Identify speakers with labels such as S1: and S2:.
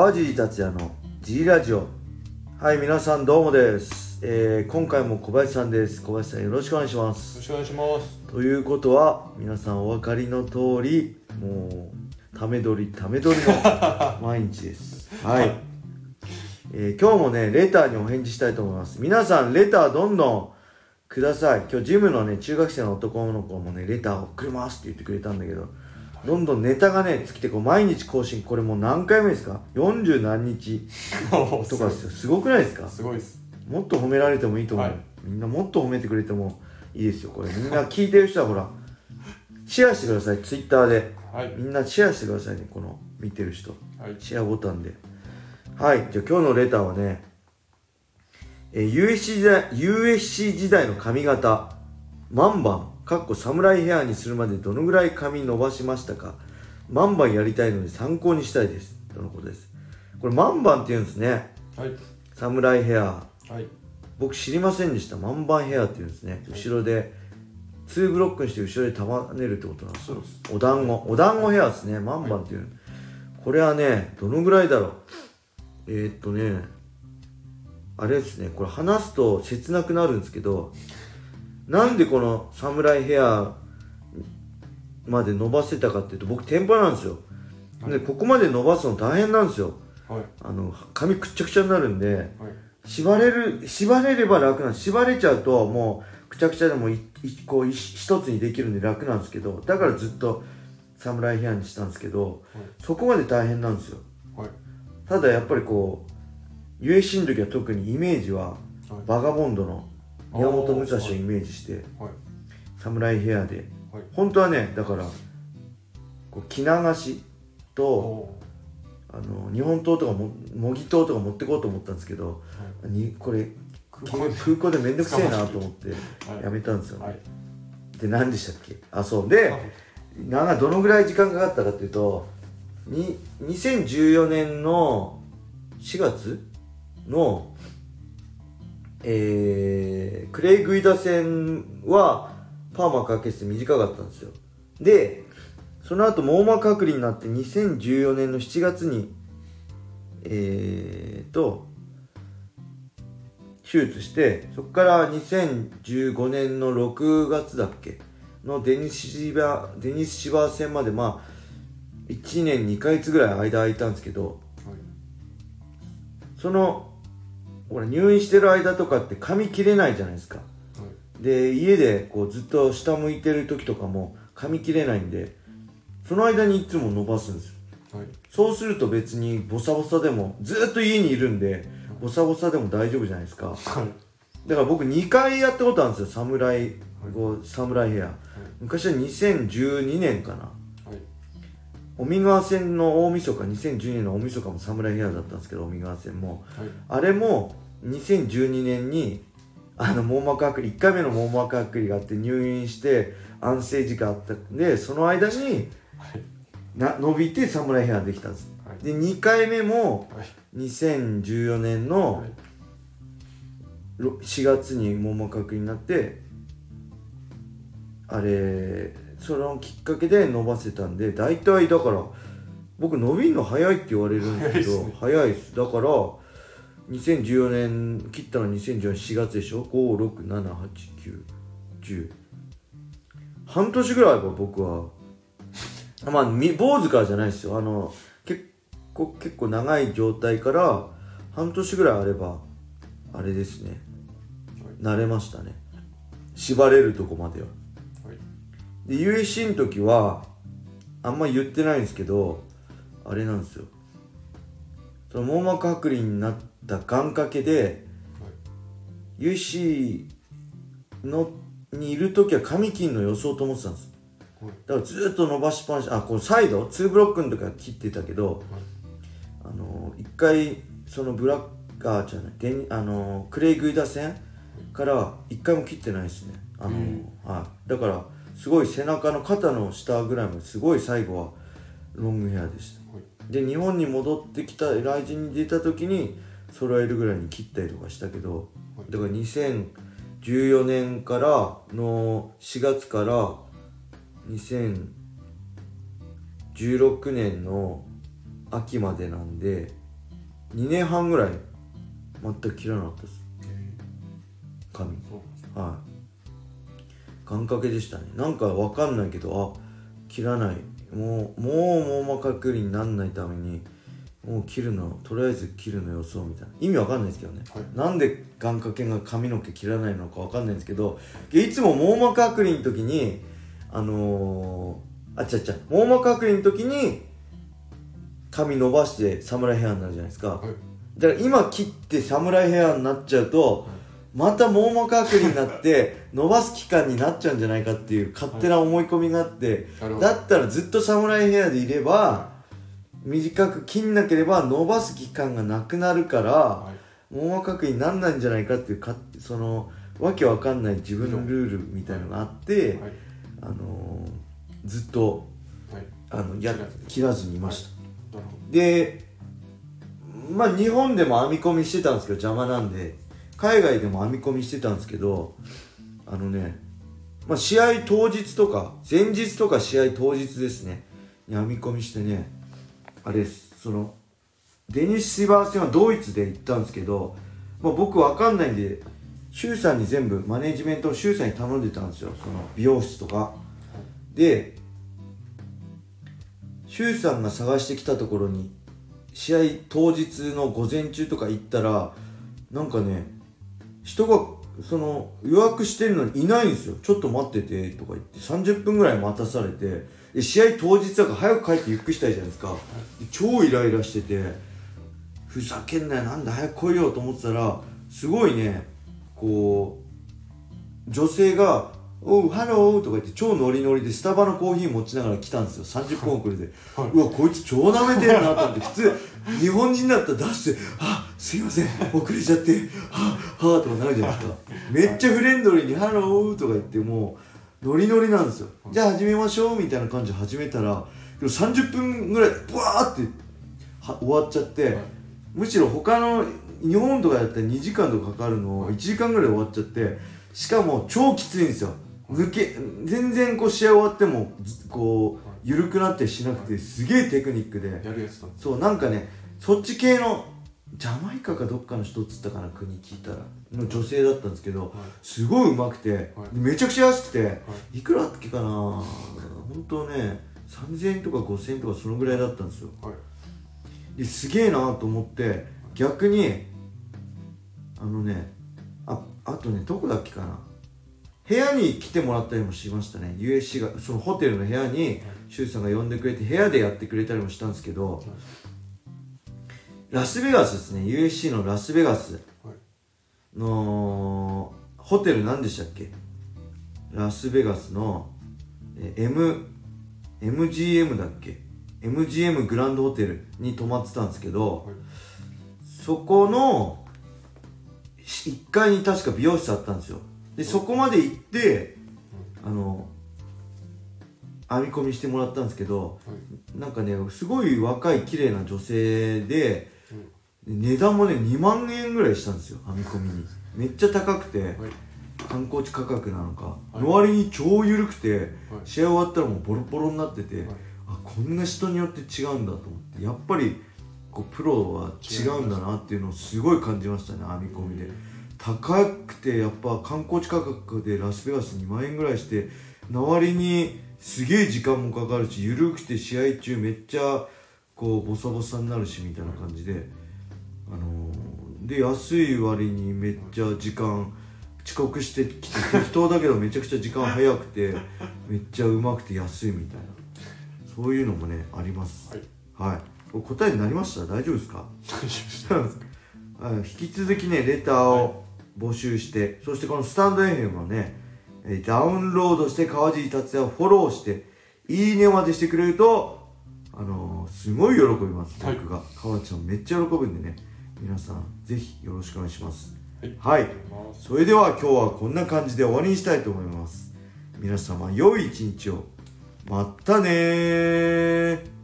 S1: 川尻達也の G ラジオ。はい皆さんどうもです、えー今回も小林さんです。小林さんよろしくお願いします。
S2: よろしくお願いします。
S1: ということは皆さんお分かりの通りもうため撮りため撮りの 毎日です。はい、えー今日もねレターにお返事したいと思います。皆さんレターどんどんください。今日ジムのね中学生の男の子もねレター送りますって言ってくれたんだけどどんどんネタがね尽きてこう毎日更新これもう何回目ですか？40何日とかですよすごくないですか？
S2: すごいです。
S1: もっと褒められてもいいと思う、
S2: はい。
S1: みんなもっと褒めてくれてもいいですよこれ。みんな聞いてる人はほらシェアしてくださいツイッターで。
S2: はい。
S1: みんなシェアしてくださいねこの見てる人。
S2: はい。
S1: シェアボタンで。はい。じゃあ今日のレターはねえー USC 時代 USC 時代の髪型マンバンかっこ侍ヘアにするまでどのぐらい髪伸ばしましたか？マンバンやりたいので参考にしたいです。とのことです。これマンバンって言うんですね。
S2: はい。
S1: 侍ヘア。
S2: はい。
S1: 僕知りませんでした。マンバンヘアっていうんですね。後ろで2ブロックにして後ろで束ねるってことなんです
S2: そうです。
S1: お団子。お団子ヘアですね。マンバンっていう、これはねどのぐらいだろう？えー、っとねあれですね。これ話すと切なくなるんですけどなんでこの侍ヘアまで伸ばせたかっていうと僕天パなんですよでここまで伸ばすの大変なんですよ
S2: はい。
S1: あの髪くっちゃくちゃになるんで
S2: はい。
S1: 縛れる縛れれば楽なんです縛れちゃうともうくちゃくちゃでもいいこうい一つにできるんで楽なんですけどだからずっと侍ヘアにしたんですけど、そこまで大変なんですよ
S2: はい。
S1: ただやっぱりこう USC の時は特にイメージは
S2: はい。
S1: バガボンドの宮本武蔵をイメージして
S2: はい。
S1: 侍ヘアで。
S2: はい。
S1: 本当はねだからこう着流しと
S2: お
S1: あの日本刀とかも模擬刀とか持ってこうと思ったんですけけど、にこれ
S2: 空港で。
S1: 空港でめんどくせえなと思って
S2: はい。
S1: やめたんですよね、
S2: はい。
S1: で何でしたっけ？あそう。でどのぐらい時間かかったかっていうとに2014年の4月のえー、クレイグイダ戦はパーマかけて短かったんですよでその後網膜剥離になって2014年の7月にえーと手術してそこから2015年の6月だっけのデニスシバデニスシバー戦までまあ1年2ヶ月ぐらい間空いたんですけど
S2: はい。
S1: そのほら入院してる間とかって髪切れないじゃないですか
S2: はい。
S1: で家でこうずっと下向いてる時とかも髪切れないんでその間にいつも伸ばすんですよ
S2: はい。
S1: そうすると別にボサボサでもずっと家にいるんでボサボサでも大丈夫じゃないですか
S2: はい。
S1: だから僕2回やったことあるんですよ侍こう侍ヘア昔は2012年かな
S2: はい。
S1: 尾身川線の大晦日2012年の大晦日も侍ヘアだったんですけど尾身川線も
S2: はい。
S1: あれも2012年にあの網膜剥離1回目の網膜剥離があって入院して安静時間あったんでその間に
S2: はい。
S1: な伸びて侍ヘアできたんです
S2: はい。
S1: で2回目も
S2: はい。
S1: 2014年の
S2: はい。
S1: ろ4月に網膜剥離になってあれそのきっかけで伸ばせたんで大体だから僕伸びるの早いって言われるんですけど早いですだから2014年切ったの2014年4月でしょ？5678910半年ぐらいは僕はまあみ坊主からじゃないですよ。あの結構結構長い状態から半年ぐらいあればあれですね。慣れましたね。縛れるとこまでは。
S2: はい。
S1: で USC の時はあんま言ってないんですけどあれなんですよその網膜剥離になった願掛けで USC のにいる時は髪切んの予想と思ってたんです。
S2: はい。
S1: だからずっと伸ばしっぱなしあこのサイド？2ブロックの時は切ってたけどあの一回そのブラッカーじゃないデニあのクレイグイダ戦から一回も切ってないですね。あの、
S2: うん。
S1: はい、だからすごい背中の肩の下ぐらいまですごい最後はロングヘアでした。
S2: はい。
S1: で日本に戻ってきた来人に出た時に揃えるぐらいに切ったりとかしたけどだから2014年からの4月から2016年の秋までなんで2年半ぐらい全く切らなかったです。
S2: え。
S1: 髪はい。願掛けでしたね。なんかわかんないけどあ切らないもうもう網膜剥離になんないためにもう切るのとりあえず切るの予想みたいな。意味わかんないですけどね、
S2: はい。
S1: なんで願掛けが髪の毛切らないのかわかんないんですけどいつも網膜剥離の時にあのー、あちゃちゃ網膜剥離の時に髪伸ばしてサムライヘアになるじゃないですか、
S2: はい。
S1: だから今切ってサムライヘアになっちゃうと、また網膜剥離になって伸ばす期間になっちゃうんじゃないかっていう勝手な思い込みがあって、
S2: なるほど
S1: だったらずっとサムライヘアでいれば短く切んなければ伸ばす期間がなくなるから
S2: はい。
S1: 網膜剥離になんないんじゃないかっていうかそのわけわかんない自分のルールみたいのがあって、
S2: はい。
S1: あのーずっと
S2: はい。
S1: あのや
S2: 切らずに
S1: いました。でまあ日本でも編み込みしてたんですけど邪魔なんで海外でも編み込みしてたんですけどあのね、まあ、試合当日とか前日とか試合当日ですねに編み込みしてねあれですそのデニス・シバー戦はドイツで行ったんですけど、まあ、僕わかんないんで周さんに全部マネジメントを周さんに頼んでたんですよその美容室とか。で周さんが探してきたところに試合当日の午前中とか行ったらなんかね人がその予約してるのにいないんですよ。ちょっと待っててとか言って30分ぐらい待たされてで試合当日だから早く帰ってゆっくりしたいじゃないですか。で超イライラしててふざけんなよなんだ早く来いよと思ってたらすごいねこう女性が「おうハロー」とか言って超ノリノリでスタバのコーヒー持ちながら来たんですよ。30分遅れで、
S2: はい。う
S1: わこいつ超舐めてるなと思って普通日本人だったら出して「あすいません遅れちゃってはあはあ」とかなるじゃないですか。めっちゃフレンドリーに「ハロー」とか言ってもうノリノリなんですよ。じゃあ始めましょうみたいな感じで始めたらでも30分ぐらいブワーっては終わっちゃって、
S2: はい。
S1: むしろ他の日本とかだったら2時間とかかかるのを1時間ぐらいで終わっちゃってしかも超きついんですよ。抜け全然こう試合終わってもずこう緩くなってしなくてすげえテクニックで。そうなんかねそっち系のジャマイカかどっかの人っつったかな国聞いたら。の女性だったんですけどすごい上手くて、
S2: はい。
S1: めちゃくちゃ安くて、、
S2: はい。
S1: くらだっけかな本当ね3000円とか5000円とかそのぐらいだったんですよ。
S2: はい。
S1: ですげえなと思って逆にあのねああとねどこだっけかな。部屋に来てもらったりもしましたね。USC がそのホテルの部屋に周さんが呼んでくれて部屋でやってくれたりもしたんですけどラスベガスですね。USC のラスベガス。
S2: はい。
S1: のホテル何でしたっけ？ラスベガスのえ M MGM だっけ？MGM グランドホテルに泊まってたんですけど、
S2: はい。
S1: そこの1階に確か美容室あったんですよ。でそこまで行ってあの編み込みしてもらったんですけど
S2: はい。
S1: なんかねすごい若い綺麗な女性で値段もね2万円ぐらいしたんですよ編み込みに。めっちゃ高くて
S2: はい。
S1: 観光地価格なのか、
S2: はい。
S1: の割に超緩くて、
S2: はい。
S1: 試合終わったらもうボロボロになってて、
S2: はい。
S1: あこんな人によって違うんだと思ってやっぱりこうプロは違うんだなっていうのをすごい感じましたね編み込みで。高くてやっぱ観光地価格でラスベガス2万円ぐらいしての割にすげえ時間もかかるし緩くて試合中めっちゃこうボサボサになるしみたいな感じであのーで安い割にめっちゃ時間遅刻してきて適当だけどめちゃくちゃ時間早くてめっちゃうまくて安いみたいな。そういうのもねあります。
S2: はい。
S1: はい。答えになりました？大丈夫ですか？
S2: 大丈夫です。
S1: はい引き続きねレターを募集して、そしてこのスタンド FM をねえーダウンロードして川尻達也をフォローしていいねまでしてくれるとあのーすごい喜びます。
S2: はい。
S1: 僕が、川ちゃんめっちゃ喜ぶんでね皆さんぜひよろしくお願いします。
S2: はい。
S1: はい。それでは今日はこんな感じで終わりにしたいと思います。皆様良い一日を。またねー